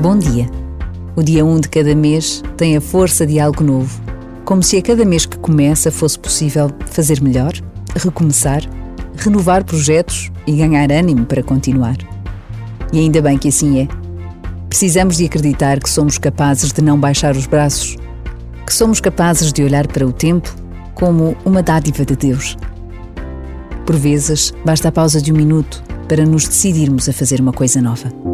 Bom dia. O dia 1 de cada mês tem a força de algo novo, como se a cada mês que começa fosse possível fazer melhor, recomeçar, renovar projetos e ganhar ânimo para continuar. E ainda bem que assim é. Precisamos de acreditar que somos capazes de não baixar os braços, que somos capazes de olhar para o tempo como uma dádiva de Deus. Por vezes, basta a pausa de um minuto para nos decidirmos a fazer uma coisa nova.